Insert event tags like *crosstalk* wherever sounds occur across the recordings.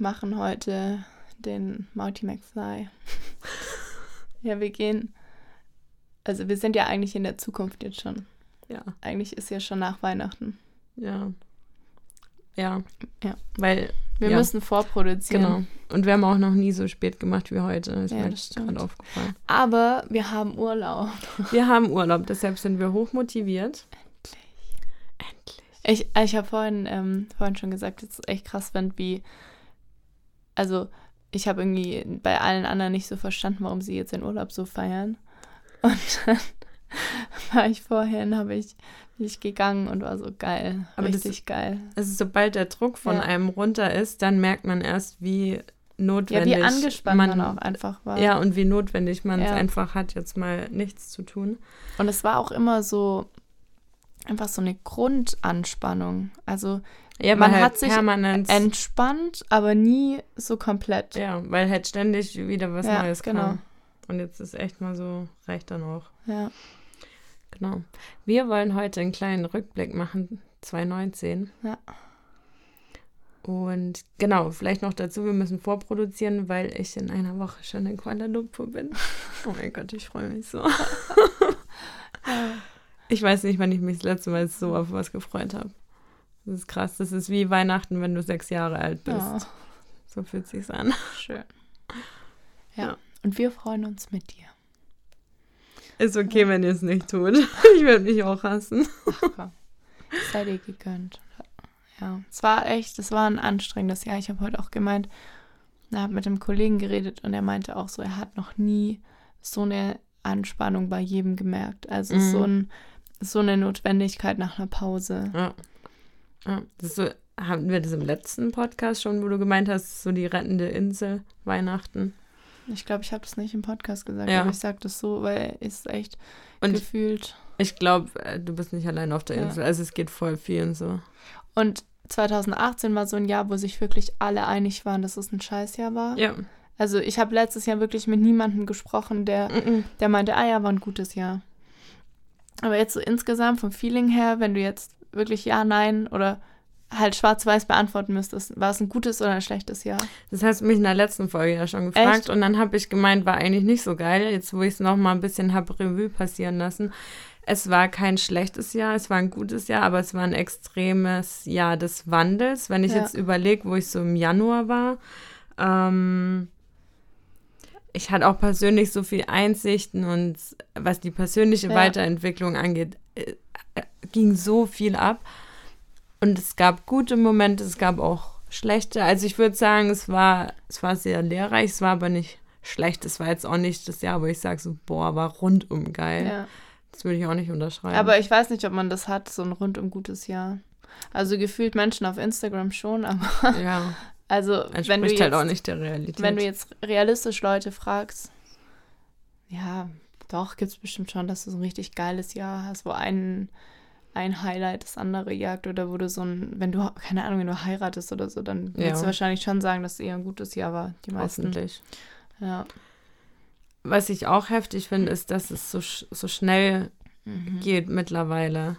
Machen heute den Marty McFly. *laughs* ja, wir gehen. Also wir sind ja eigentlich in der Zukunft jetzt schon. Ja. Eigentlich ist ja schon nach Weihnachten. Ja. Ja. Ja. Weil. Wir ja, müssen vorproduzieren. Genau. Und wir haben auch noch nie so spät gemacht wie heute. Ist Ja, mir gerade aufgefallen. Aber wir haben Urlaub. Wir haben Urlaub, deshalb sind wir hochmotiviert. Endlich. Ich, ich habe vorhin, ähm, vorhin schon gesagt, dass es echt krass fand, wie. Also, ich habe irgendwie bei allen anderen nicht so verstanden, warum sie jetzt den Urlaub so feiern. *laughs* Und dann war ich vorhin, habe ich, bin ich gegangen und war so geil. Aber das- richtig geil. Also sobald der Druck von Ja. einem runter ist, dann merkt man erst, wie Ja, notwendig wie angespannt man, auch einfach war. Ja, und wie notwendig man es Ja. einfach hat, jetzt mal nichts zu tun. Und es war auch immer so einfach so eine Grundanspannung. Also Ja, Man hat halt sich permanent. entspannt, aber nie so komplett. ja, weil halt ständig wieder was Ja, Neues genau. kam. Und jetzt ist echt mal so, reicht dann auch. Ja. Genau. Wir wollen heute einen kleinen Rückblick machen, 2019. Ja. Und genau, vielleicht noch dazu, wir müssen vorproduzieren, weil ich in einer Woche schon in Kuala Lumpur bin. *laughs* Oh mein Gott, ich freue mich so. *laughs* Ich weiß nicht, wann ich mich das letzte Mal so auf was gefreut habe. Das ist krass. Das ist wie Weihnachten, wenn du sechs Jahre alt bist. Ja, So fühlt sich's an. schön. *laughs* Ja. Ja. Und wir freuen uns mit dir. Ist okay, wenn ihr es nicht tut. *laughs* Ich werde mich auch hassen. Ach komm. *laughs* Sei dir gegönnt. Ja. Es war echt, es war ein anstrengendes Jahr. Ich habe heute auch gemeint, er hat mit einem Kollegen geredet und er meinte auch so, er hat noch nie so eine Anspannung bei jedem gemerkt. Also Mhm. so, ein, so eine Notwendigkeit nach einer Pause. Ja. So, haben wir das im letzten Podcast schon, wo du gemeint hast, so die rettende Insel, Weihnachten. Ich glaube, ich habe das nicht im Podcast gesagt, Ja. aber ich sage das so, weil es echt Und gefühlt. ich glaube, du bist nicht allein auf der Ja. Insel. Also es geht voll vielen so. Und 2018 war so ein Jahr, wo sich wirklich alle einig waren, dass es ein Scheißjahr war. Ja. Also ich habe letztes Jahr wirklich mit niemandem gesprochen, der, Mhm. der meinte, ah ja, war ein gutes Jahr. Aber jetzt so insgesamt vom Feeling her, wenn du jetzt wirklich ja, nein oder halt schwarz-weiß beantworten müsstest, war es ein gutes oder ein schlechtes Jahr? Das hast du mich in der letzten Folge ja schon gefragt. Echt? Und dann habe ich gemeint, war eigentlich nicht so geil. Jetzt, wo ich es nochmal ein bisschen habe Revue passieren lassen. Es war kein schlechtes Jahr, es war ein gutes Jahr, aber es war ein extremes Jahr des Wandels. Wenn ich Ja. jetzt überlege, wo ich so im Januar war, ähm, ich hatte auch persönlich so viel Einsichten und was die persönliche Ja. Weiterentwicklung angeht, äh, ging so viel ab. Und es gab gute Momente, es gab auch schlechte. Also ich würde sagen, es war, es war sehr lehrreich, es war aber nicht schlecht. Es war jetzt auch nicht das Jahr, wo ich sage so, boah, war rundum geil. Ja. Das würde ich auch nicht unterschreiben. Aber ich weiß nicht, ob man das hat, so ein rundum gutes Jahr. Also gefühlt Menschen auf Instagram schon, *laughs* aber ja, also wenn du, entspricht jetzt, halt auch nicht der Realität. wenn du jetzt realistisch Leute fragst, ja, doch, gibt es bestimmt schon, dass du so ein richtig geiles Jahr hast, wo ein, ein Highlight das andere jagt oder wo du so ein, wenn du, keine Ahnung, wenn du heiratest oder so, dann Ja. würdest du wahrscheinlich schon sagen, dass es eher ein gutes Jahr war, die meisten. Hoffentlich. Ja. Was ich auch heftig finde, ist, dass es so, so schnell Mhm. geht mittlerweile.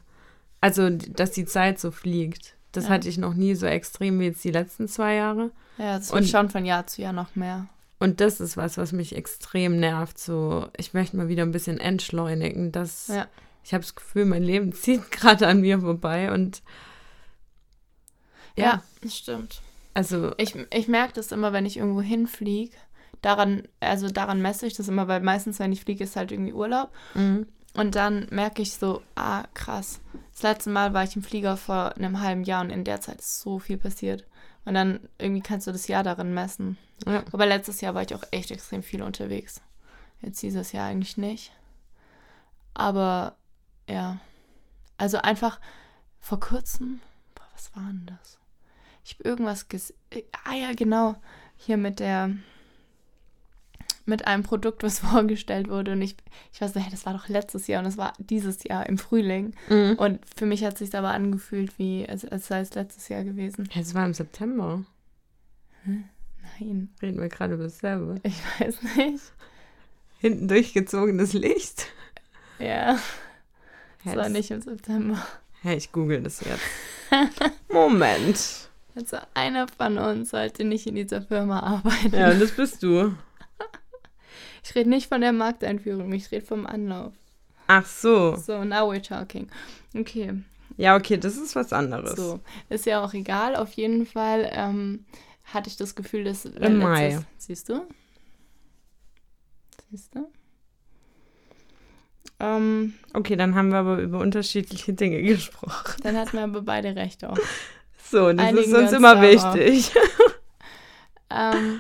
Also, dass die Zeit so fliegt. Das Ja. hatte ich noch nie so extrem wie jetzt die letzten zwei Jahre. Ja, es wird Und- schon von Jahr zu Jahr noch mehr. Und das ist was, was mich extrem nervt. So, ich möchte mal wieder ein bisschen entschleunigen. Das, Ja. Ich habe das Gefühl, mein Leben *laughs* zieht gerade an mir vorbei. Und Ja, das stimmt. also Ich, ich merke das immer, wenn ich irgendwo hinfliege. Daran, also daran messe ich das immer, weil meistens, wenn ich fliege, ist halt irgendwie Urlaub. mhm. Und dann merke ich so, ah, krass. Das letzte Mal war ich im Flieger vor einem halben Jahr und in der Zeit ist so viel passiert. Und dann irgendwie kannst du das Jahr darin messen. Ja. Aber letztes Jahr war ich auch echt extrem viel unterwegs. Jetzt dieses Jahr eigentlich nicht. Aber ja. Also einfach vor kurzem, boah, was war denn das? Ich habe irgendwas gesehen. Ah ja, genau. Hier mit der mit einem Produkt, was *laughs* vorgestellt wurde. Und ich, ich weiß nicht, das war doch letztes Jahr und es war dieses Jahr im Frühling. Mhm. Und für mich hat es sich aber angefühlt, wie als, als sei es letztes Jahr gewesen. Es war im September. Nein, Reden wir gerade über dasselbe. ich weiß nicht. Hinten durchgezogenes Licht. Ja, Ja, war das- nicht im September. Hey, ich google das jetzt. *laughs* Moment. Also einer von uns sollte nicht in dieser Firma arbeiten. Ja, und das bist du. *laughs* Ich rede nicht von der Markteinführung, ich rede vom Anlauf. Ach so. So, now we're talking. Okay. Ja, okay, das ist was anderes. So, ist ja auch egal. Auf jeden Fall ähm, hatte ich das Gefühl, dass. Im Mai. Siehst du? Siehst du? Ähm, Okay, dann haben wir aber über unterschiedliche Dinge *laughs* gesprochen. dann hatten wir aber beide recht auch. So, das Einigen ist wir uns uns immer darauf. wichtig. *laughs* Ähm,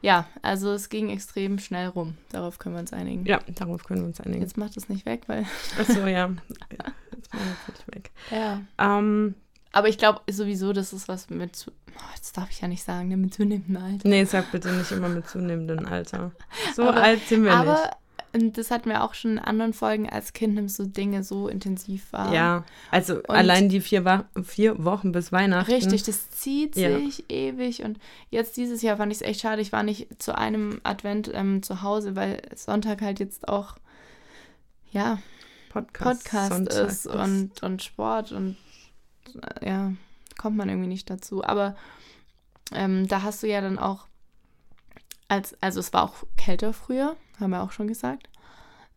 ja, also es ging extrem schnell rum. Darauf können wir uns einigen. Ja, darauf können wir uns einigen. Jetzt macht es nicht weg, weil. Ach so, ja. *laughs* Jetzt mal jetzt weg. Ja. Ähm, Aber ich glaube sowieso, das ist was mit. Oh, das darf ich ja nicht sagen, ne, mit zunehmendem Alter. nee, sag bitte nicht immer mit zunehmendem Alter. So Aber- alt sind wir Aber und das hatten wir auch schon in anderen Folgen, als Kind nimmst du Dinge so intensiv wahr. nicht. Ja, also Und- allein die vier, Wa vier Wochen bis Weihnachten. Richtig, das zieht Ja. sich ewig. Und jetzt dieses Jahr fand ich es echt schade. Ich war nicht zu einem Advent ähm, zu Hause, weil Sonntag halt jetzt auch, ja, Podcast, Podcast Sonntag ist und, und Sport und ja, kommt man irgendwie nicht dazu. Aber ähm, da hast du ja dann auch, als, also es war auch kälter früher, haben wir auch schon gesagt.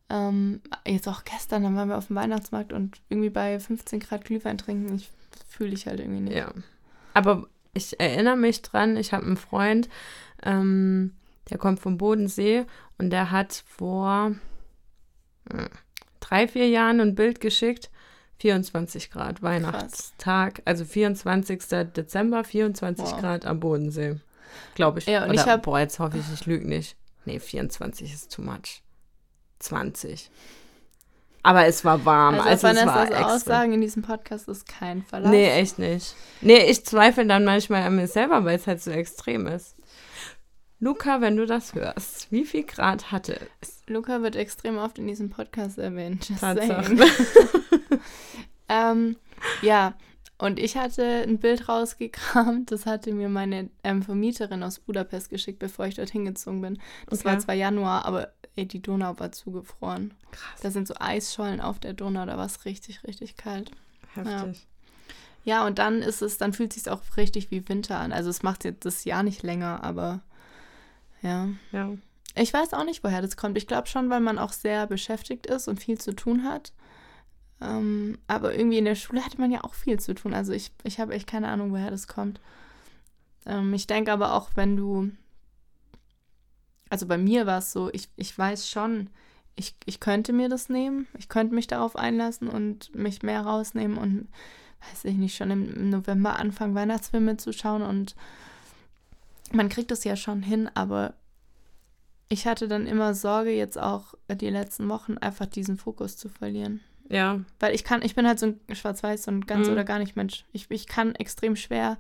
Ähm, jetzt auch gestern, dann waren wir auf dem Weihnachtsmarkt und irgendwie bei 15 Grad Glühwein trinken, ich fühle ich halt irgendwie nicht. Ja. Aber ich erinnere mich dran, ich habe einen Freund, ähm, der kommt vom Bodensee und der hat vor hm, drei, vier Jahren ein Bild geschickt. 24 Grad Weihnachtstag, also 24. Dezember, 24 Wow. Grad am Bodensee. Glaube ich. Ja, und Oder, ich hab- boah, jetzt hoffe ich, ich lüge nicht. Nee, 24 ist too much. 20. Aber es war warm, Also, also, es war Vanessas extra. Aussagen in diesem Podcast ist kein Verlass. Nee, echt nicht. Nee, ich zweifle dann manchmal an mir selber, weil es halt so extrem ist. Luca, wenn du das hörst, wie viel Grad hatte es? Luca wird extrem oft in diesem Podcast erwähnt. Tatsache. *laughs* ähm, ja, und ich hatte ein Bild rausgekramt, das hatte mir meine ähm, Vermieterin aus Budapest geschickt, bevor ich dorthin gezogen bin. Das Okay. war zwar Januar, aber ey, die Donau war zugefroren. Krass, Da sind so Eisschollen auf der Donau, da war es richtig, richtig kalt. heftig. Ja, und dann ist es, dann fühlt es sich auch richtig wie Winter an. Also es macht jetzt das Jahr nicht länger, aber ja. Ja. Ich weiß auch nicht, woher das kommt. Ich glaube schon, weil man auch sehr beschäftigt ist und viel zu tun hat. Ähm, aber irgendwie in der Schule hatte man ja auch viel zu tun. Also ich, ich habe echt keine Ahnung, woher das kommt. Ähm, ich denke aber auch, wenn du. Also bei mir war es so, ich, ich weiß schon, ich, ich könnte mir das nehmen. Ich könnte mich darauf einlassen und mich mehr rausnehmen und, weiß ich nicht, schon im November anfangen, Weihnachtsfilme zu schauen. Und man kriegt es ja schon hin, aber ich hatte dann immer Sorge, jetzt auch die letzten Wochen einfach diesen Fokus zu verlieren. Ja, Weil ich kann, ich bin halt so ein Schwarz-Weiß und ganz Mhm. oder gar nicht Mensch. Ich, ich kann extrem schwer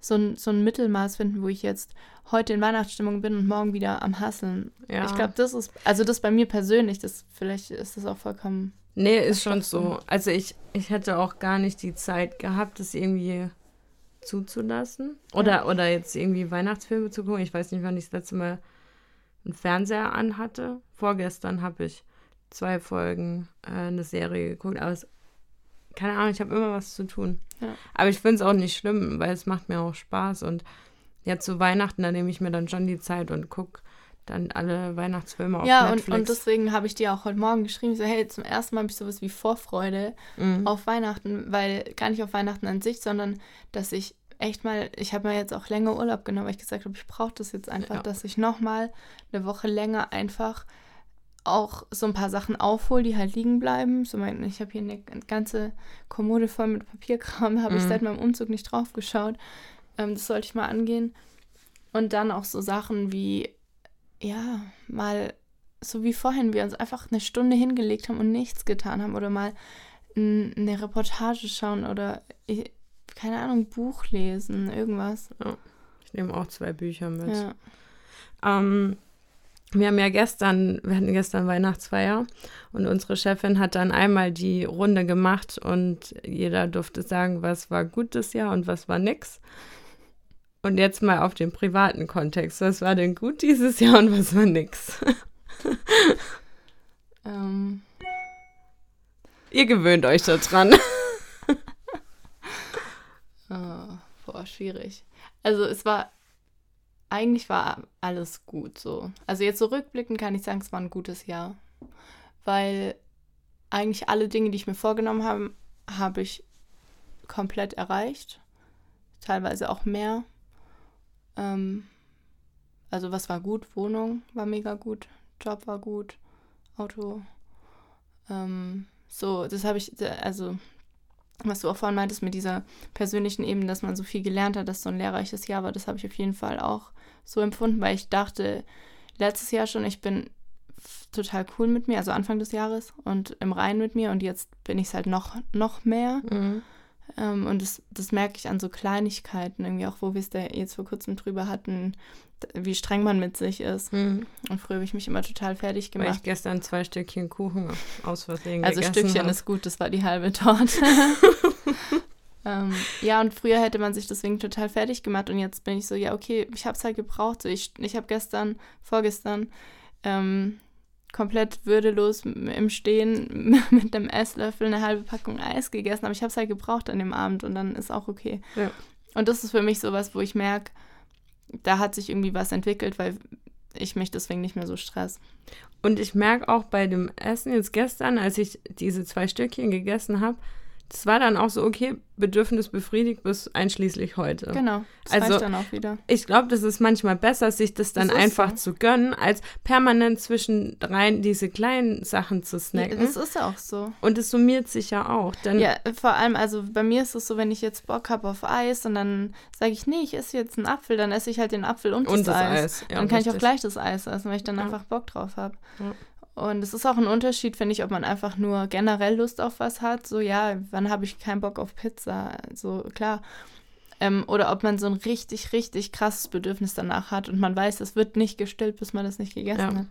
so ein, so ein Mittelmaß finden, wo ich jetzt heute in Weihnachtsstimmung bin und morgen wieder am Hasseln. ja. Ich glaube, das ist, also das bei mir persönlich, das vielleicht ist das auch vollkommen. Nee, ist schon so. so. Also ich, ich hätte auch gar nicht die Zeit gehabt, das irgendwie zuzulassen. Oder, oder jetzt irgendwie Weihnachtsfilme zu gucken. Ich weiß nicht, wann ich das letzte Mal einen Fernseher anhatte. Vorgestern habe ich zwei Folgen äh, eine Serie geguckt. Aber es, keine Ahnung, ich habe immer was zu tun. Ja. Aber ich finde es auch nicht schlimm, weil es macht mir auch Spaß. Und ja, zu Weihnachten, da nehme ich mir dann schon die Zeit und gucke dann alle Weihnachtsfilme auf ja, und, Netflix. und deswegen habe ich dir auch heute Morgen geschrieben, so hey, zum ersten Mal habe ich sowas wie Vorfreude Mhm. auf Weihnachten, weil gar nicht auf Weihnachten an sich, sondern dass ich echt mal, ich habe mir jetzt auch länger Urlaub genommen, weil ich gesagt habe, ich brauche das jetzt einfach, Ja. dass ich nochmal eine Woche länger einfach auch so ein paar Sachen aufhole, die halt liegen bleiben. So mein, ich habe hier eine ganze Kommode voll mit Papierkram, da habe ich Mhm. seit meinem Umzug nicht drauf geschaut. Ähm, das sollte ich mal angehen. Und dann auch so Sachen wie, ja, mal so wie vorhin, wir uns einfach eine Stunde hingelegt haben und nichts getan haben oder mal eine Reportage schauen oder ich- keine Ahnung, Buch lesen, irgendwas. Ich nehme auch zwei Bücher mit. Ja. Ähm, wir haben ja gestern, wir hatten gestern Weihnachtsfeier und unsere Chefin hat dann einmal die Runde gemacht und jeder durfte sagen, was war gutes Jahr und was war nix. Und jetzt mal auf den privaten Kontext. Was war denn gut dieses Jahr und was war nix? *laughs* ähm. Ihr gewöhnt euch da dran. oh, *laughs* boah, schwierig. Also es war eigentlich war alles gut so. Also jetzt so rückblickend kann ich sagen, es war ein gutes Jahr. Weil eigentlich alle Dinge, die ich mir vorgenommen habe, habe ich komplett erreicht. Teilweise auch mehr. Ähm, also was war gut? Wohnung war mega gut. Job war gut. Auto. Ähm, so, das habe ich, also was du auch vorhin meintest mit dieser persönlichen Ebene, dass man so viel gelernt hat, dass so ein lehrreiches Jahr war, das habe ich auf jeden Fall auch so empfunden, weil ich dachte letztes Jahr schon, ich bin total cool mit mir, also Anfang des Jahres und im Rein mit mir und jetzt bin ich es halt noch, noch mehr. Mhm. Ähm, und das, das merke ich an so Kleinigkeiten, irgendwie auch, wo wir es da jetzt vor kurzem drüber hatten, wie streng man mit sich ist. Mhm. Und früher habe ich mich immer total fertig gemacht. Weil ich gestern zwei Stückchen Kuchen aus Versehen Also Stückchen hab. ist gut, das war die halbe Torte. *laughs* ähm, ja, und früher hätte man sich deswegen total fertig gemacht und jetzt bin ich so, ja, okay, ich habe es halt gebraucht. So, ich ich habe gestern, vorgestern, ähm, komplett würdelos im Stehen *laughs* mit einem Esslöffel eine halbe Packung Eis gegessen, aber ich habe es halt gebraucht an dem Abend und dann ist auch okay. Ja. Und das ist für mich sowas, wo ich merke, da hat sich irgendwie was entwickelt, weil ich mich deswegen nicht mehr so stress. Und ich merke auch bei dem Essen jetzt gestern, als ich diese zwei Stückchen gegessen habe, das war dann auch so, okay, Bedürfnis befriedigt bis einschließlich heute. Genau, das also, dann auch wieder. Ich glaube, das ist manchmal besser, sich das dann das einfach so. zu gönnen, als permanent zwischendrein diese kleinen Sachen zu snacken. Ja, das ist auch so. Und es summiert sich ja auch. Dann ja, vor allem, also bei mir ist es so, wenn ich jetzt Bock habe auf Eis und dann sage ich, nee, ich esse jetzt einen Apfel, dann esse ich halt den Apfel und, und das, das, Eis. Eis. Ja, dann kann richtig. ich auch gleich das Eis essen, weil ich dann ja. einfach Bock drauf habe. Ja. Und es ist auch ein Unterschied, finde ich, ob man einfach nur generell Lust auf was hat. So, ja, wann habe ich keinen Bock auf Pizza? So, klar. Ähm, oder ob man so ein richtig, richtig krasses Bedürfnis danach hat und man weiß, es wird nicht gestillt, bis man das nicht gegessen ja. hat.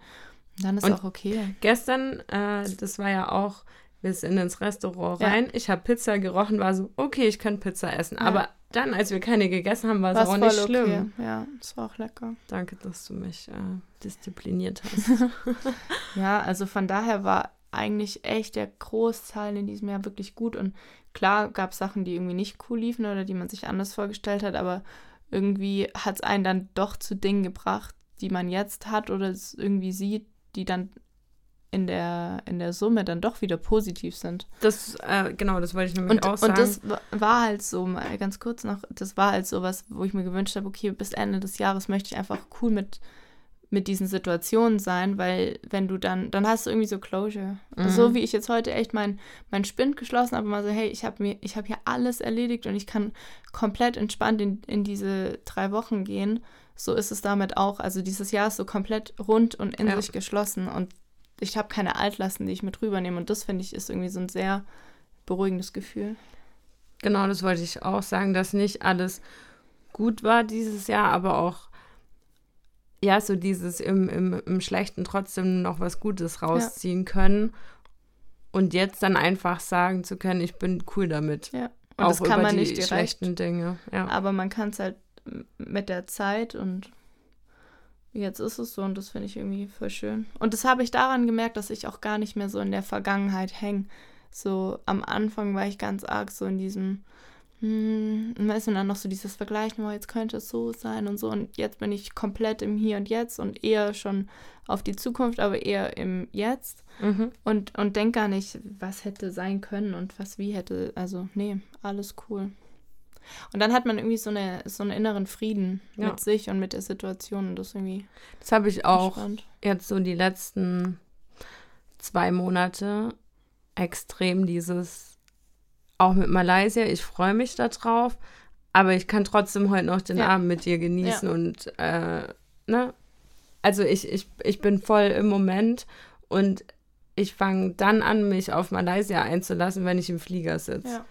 Dann ist und auch okay. Gestern, äh, das war ja auch, wir sind ins Restaurant rein. Ja. Ich habe Pizza gerochen, war so, okay, ich kann Pizza essen. Ja. Aber dann, als wir keine gegessen haben, war es auch nicht schlimm. Okay. Ja, es war auch lecker. Danke, dass du mich äh, diszipliniert hast. *laughs* ja, also von daher war eigentlich echt der Großteil in diesem Jahr wirklich gut. Und klar gab es Sachen, die irgendwie nicht cool liefen oder die man sich anders vorgestellt hat, aber irgendwie hat es einen dann doch zu Dingen gebracht, die man jetzt hat oder es irgendwie sieht, die dann in der, in der Summe dann doch wieder positiv sind. Das, äh, genau, das wollte ich nämlich und, auch sagen. Und das war halt so, mal ganz kurz noch, das war halt so was, wo ich mir gewünscht habe, okay, bis Ende des Jahres möchte ich einfach cool mit, mit diesen Situationen sein, weil wenn du dann, dann hast du irgendwie so Closure. Mhm. So wie ich jetzt heute echt mein, mein Spind geschlossen habe, mal so, hey, ich habe mir, ich habe hier alles erledigt und ich kann komplett entspannt in, in diese drei Wochen gehen. So ist es damit auch. Also dieses Jahr ist so komplett rund und in ja. sich geschlossen und ich habe keine Altlasten, die ich mit rübernehme. Und das finde ich ist irgendwie so ein sehr beruhigendes Gefühl. Genau, das wollte ich auch sagen, dass nicht alles gut war dieses Jahr, aber auch ja, so dieses im, im, im Schlechten trotzdem noch was Gutes rausziehen ja. können. Und jetzt dann einfach sagen zu können, ich bin cool damit. Ja. Und auch das kann man nicht direkt, schlechten Dinge. Ja. Aber man kann es halt mit der Zeit und Jetzt ist es so und das finde ich irgendwie voll schön. Und das habe ich daran gemerkt, dass ich auch gar nicht mehr so in der Vergangenheit hänge. So am Anfang war ich ganz arg so in diesem, hm, weißt du, dann noch so dieses Vergleichen, oh, jetzt könnte es so sein und so. Und jetzt bin ich komplett im Hier und Jetzt und eher schon auf die Zukunft, aber eher im Jetzt. Mhm. Und, und denk gar nicht, was hätte sein können und was wie hätte. Also, nee, alles cool. Und dann hat man irgendwie so, eine, so einen inneren Frieden ja. mit sich und mit der Situation. Und das irgendwie. Das habe ich auch spannend. jetzt so die letzten zwei Monate extrem dieses, auch mit Malaysia, ich freue mich darauf, aber ich kann trotzdem heute noch den ja. Abend mit dir genießen ja. und, äh, ne? Also ich, ich, ich bin voll im Moment und ich fange dann an, mich auf Malaysia einzulassen, wenn ich im Flieger sitze. Ja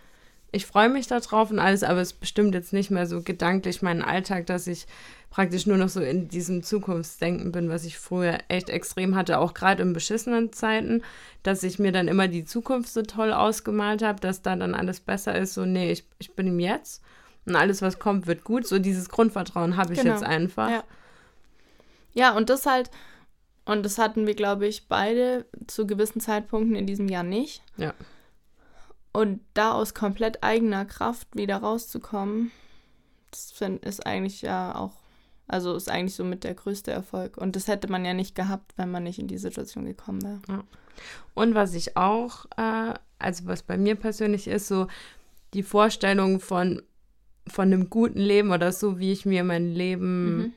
ich freue mich darauf und alles, aber es bestimmt jetzt nicht mehr so gedanklich meinen Alltag, dass ich praktisch nur noch so in diesem Zukunftsdenken bin, was ich früher echt extrem hatte, auch gerade in beschissenen Zeiten, dass ich mir dann immer die Zukunft so toll ausgemalt habe, dass da dann alles besser ist. So, nee, ich, ich bin im Jetzt und alles, was kommt, wird gut. So dieses Grundvertrauen habe ich genau. jetzt einfach. Ja. ja, und das halt, und das hatten wir, glaube ich, beide zu gewissen Zeitpunkten in diesem Jahr nicht. Ja. Und da aus komplett eigener Kraft wieder rauszukommen, Das find, ist eigentlich ja auch, also ist eigentlich somit der größte Erfolg. Und das hätte man ja nicht gehabt, wenn man nicht in die Situation gekommen wäre. Ja. Und was ich auch, äh, also was bei mir persönlich ist, so die Vorstellung von, von einem guten Leben oder so, wie ich mir mein Leben Mhm.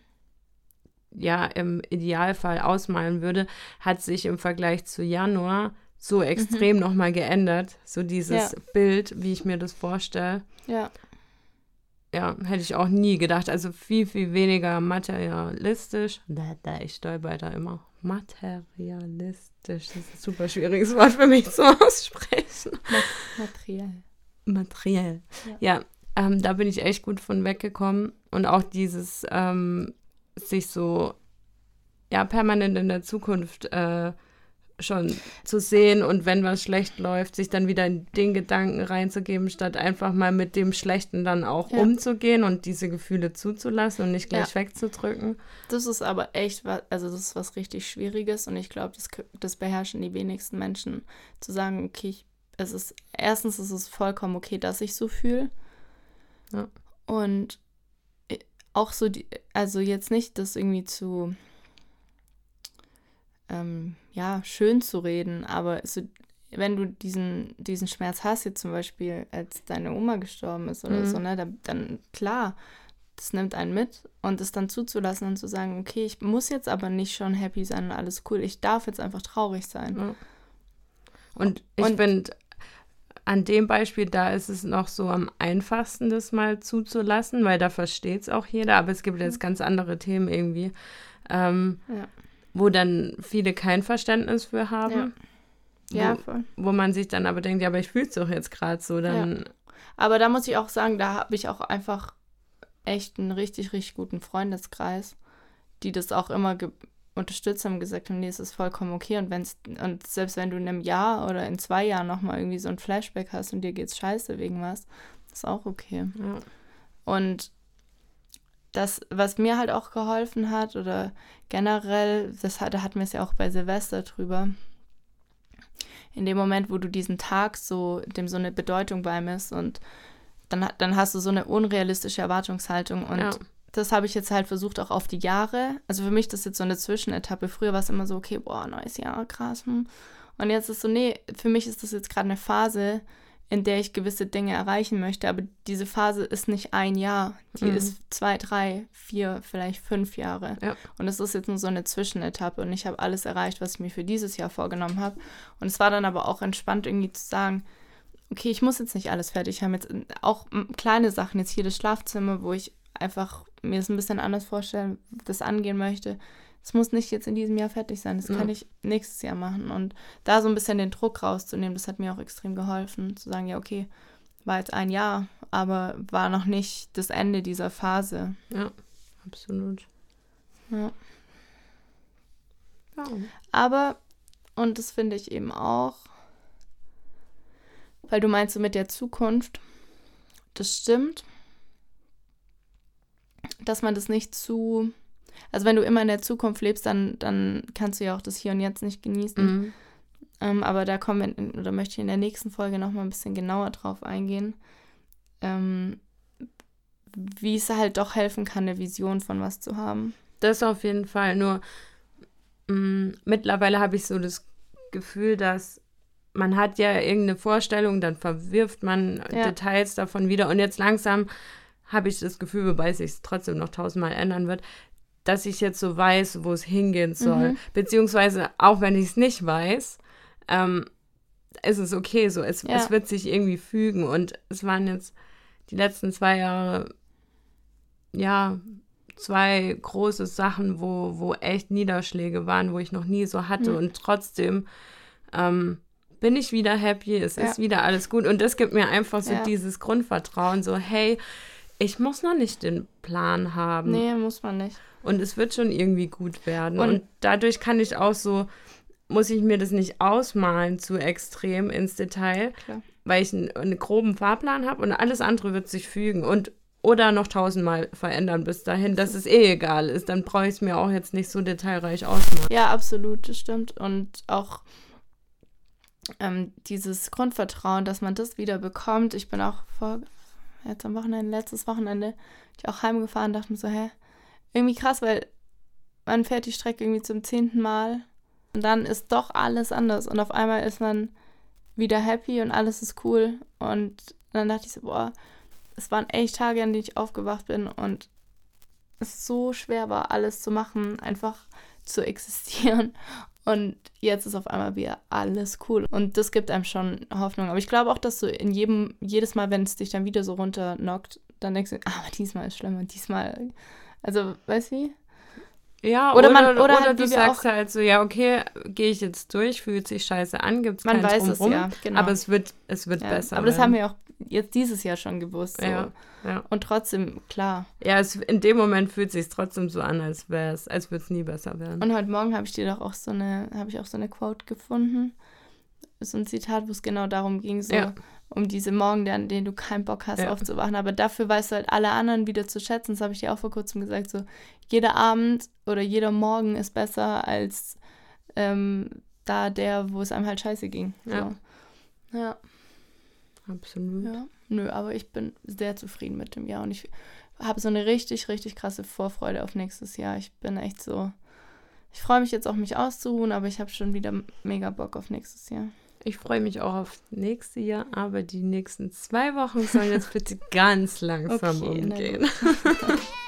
ja im Idealfall ausmalen würde, hat sich im Vergleich zu Januar so extrem nochmal geändert. So dieses Ja. Bild, wie ich mir das vorstelle. Ja, Ja, hätte ich auch nie gedacht. Also viel, viel weniger materialistisch. Da, da, ich stolper da immer. Materialistisch. Das ist ein super schwieriges Wort für mich zu aussprechen. materiell. Materiell. Ja, ähm, da bin ich echt gut von weggekommen. Und auch dieses ähm, sich so ja permanent in der Zukunft äh, schon zu sehen und wenn was schlecht läuft, sich dann wieder in den Gedanken reinzugeben, statt einfach mal mit dem Schlechten dann auch Ja. umzugehen und diese Gefühle zuzulassen und nicht gleich Ja. wegzudrücken. Das ist aber echt was, also das ist was richtig Schwieriges und ich glaube, das, das beherrschen die wenigsten Menschen, zu sagen, okay, ich, es ist, erstens ist es vollkommen okay, dass ich so fühle. Ja. Und äh, auch so, die, also jetzt nicht das irgendwie zu, ähm, ja, schön zu reden, aber so, wenn du diesen, diesen Schmerz hast, jetzt zum Beispiel, als deine Oma gestorben ist oder Mhm. so, ne, dann, dann klar, das nimmt einen mit und es dann zuzulassen und zu sagen, okay, ich muss jetzt aber nicht schon happy sein und alles cool, ich darf jetzt einfach traurig sein. Ja. Und ich finde, an dem Beispiel, da ist es noch so am einfachsten, das mal zuzulassen, weil da versteht es auch jeder, aber es gibt jetzt ganz andere Themen irgendwie, ähm, Ja. Wo dann viele kein Verständnis für haben. Ja, Wo, voll. wo man sich dann aber denkt, ja, aber ich fühle es doch jetzt gerade so, dann Aber da muss ich auch sagen, da habe ich auch einfach echt einen richtig, richtig guten Freundeskreis, die das auch immer unterstützt haben, gesagt haben, nee, es ist vollkommen okay. Und wenn's, und selbst wenn du in einem Jahr oder in zwei Jahren nochmal irgendwie so ein Flashback hast und dir geht's scheiße wegen was, ist auch okay. ja. Und das, was mir halt auch geholfen hat, oder generell, das hat, da hatten wir es ja auch bei Silvester drüber, in dem Moment, wo du diesen Tag so, dem so eine Bedeutung beimisst und dann, dann hast du so eine unrealistische Erwartungshaltung und Ja. das habe ich jetzt halt versucht auch auf die Jahre. Also für mich das ist jetzt so eine Zwischenetappe. Früher war es immer so, okay, boah, neues Jahr, krass. Hm. Und jetzt ist so, nee, für mich ist das jetzt gerade eine Phase, in der ich gewisse Dinge erreichen möchte. Aber diese Phase ist nicht ein Jahr. Die Mhm. ist zwei, drei, vier, vielleicht fünf Jahre. Ja. Und es ist jetzt nur so eine Zwischenetappe. Und ich habe alles erreicht, was ich mir für dieses Jahr vorgenommen habe. Und es war dann aber auch entspannt, irgendwie zu sagen, okay, ich muss jetzt nicht alles fertig haben. Jetzt äh, auch kleine Sachen, jetzt hier das Schlafzimmer, wo ich einfach mir das ein bisschen anders vorstellen, das angehen möchte. Es muss nicht jetzt in diesem Jahr fertig sein. Das Ja. kann ich nächstes Jahr machen. Und da so ein bisschen den Druck rauszunehmen, das hat mir auch extrem geholfen, zu sagen, ja, okay, war jetzt ein Jahr, aber war noch nicht das Ende dieser Phase. ja, absolut. Ja. Ja. Aber, und das finde ich eben auch, weil du meinst so mit der Zukunft, das stimmt, dass man das nicht zu, also wenn du immer in der Zukunft lebst, dann, dann kannst du ja auch das Hier und Jetzt nicht genießen. Mhm. Ähm, aber da kommen wir, oder möchte ich in der nächsten Folge nochmal ein bisschen genauer drauf eingehen, ähm, wie es halt doch helfen kann, eine Vision von was zu haben. Das auf jeden Fall. Nur mh, mittlerweile habe ich so das Gefühl, dass man hat ja irgendeine Vorstellung, dann verwirft man Ja. Details davon wieder und jetzt langsam habe ich das Gefühl, wobei es sich trotzdem noch tausendmal ändern wird, dass ich jetzt so weiß, wo es hingehen soll. Mhm. Beziehungsweise auch wenn ich es nicht weiß, ähm, ist es okay so. Es, Ja. es wird sich irgendwie fügen und es waren jetzt die letzten zwei Jahre, ja, zwei große Sachen, wo, wo echt Niederschläge waren, wo ich noch nie so hatte. Mhm. Und trotzdem ähm, bin ich wieder happy, es Ja. ist wieder alles gut. Und das gibt mir einfach so Ja. dieses Grundvertrauen, so, hey, ich muss noch nicht den Plan haben. Nee, muss man nicht. Und es wird schon irgendwie gut werden. Und- Und, dadurch kann ich auch so, muss ich mir das nicht ausmalen zu extrem ins Detail, Klar. weil ich einen, einen groben Fahrplan habe und alles andere wird sich fügen und oder noch tausendmal verändern bis dahin, dass es eh egal ist. Dann brauche ich es mir auch jetzt nicht so detailreich ausmalen. Ja, absolut, das stimmt. Und auch ähm, dieses Grundvertrauen, dass man das wieder bekommt. Ich bin auch vor, jetzt am Wochenende, letztes Wochenende, ich auch heimgefahren, dachte mir so, hä, irgendwie krass, weil man fährt die Strecke irgendwie zum zehnten Mal und dann ist doch alles anders und auf einmal ist man wieder happy und alles ist cool und dann dachte ich so, boah, es waren echt Tage, an denen ich aufgewacht bin und es so schwer war, alles zu machen, einfach zu existieren. *laughs* Und jetzt ist auf einmal wieder alles cool. Und das gibt einem schon Hoffnung. Aber ich glaube auch, dass du in jedem, jedes Mal, wenn es dich dann wieder so runternockt, dann denkst du, ah, diesmal ist schlimmer, diesmal. Also, weißt du wie? Ja, oder, oder, man, oder, oder halt, du sagst halt so, ja, okay, gehe ich jetzt durch, fühlt sich scheiße an, gibt es Man weiß es, ja, genau. Aber es wird, es wird ja, besser. Aber das haben wir auch jetzt dieses Jahr schon gewusst. So. Ja, ja. Und trotzdem, klar. Ja, es, in dem Moment fühlt es sich trotzdem so an, als wäre es, als würde es nie besser werden. Und heute Morgen habe ich dir doch auch so eine, habe ich auch so eine Quote gefunden. So ein Zitat, wo es genau darum ging, so ja. Um diese Morgen, an denen du keinen Bock hast, ja. aufzuwachen. Aber dafür weißt du halt alle anderen wieder zu schätzen. Das habe ich dir auch vor kurzem gesagt. So, jeder Abend oder jeder Morgen ist besser als ähm, da der, wo es einem halt scheiße ging. So. Ja. ja. Absolut. Ja. Nö, aber ich bin sehr zufrieden mit dem Jahr und ich habe so eine richtig, richtig krasse Vorfreude auf nächstes Jahr. Ich bin echt so. Ich freue mich jetzt auch, mich auszuruhen, aber ich habe schon wieder mega Bock auf nächstes Jahr. Ich freue mich auch auf nächstes Jahr, aber die nächsten zwei Wochen sollen jetzt bitte *laughs* ganz langsam okay, umgehen. *laughs*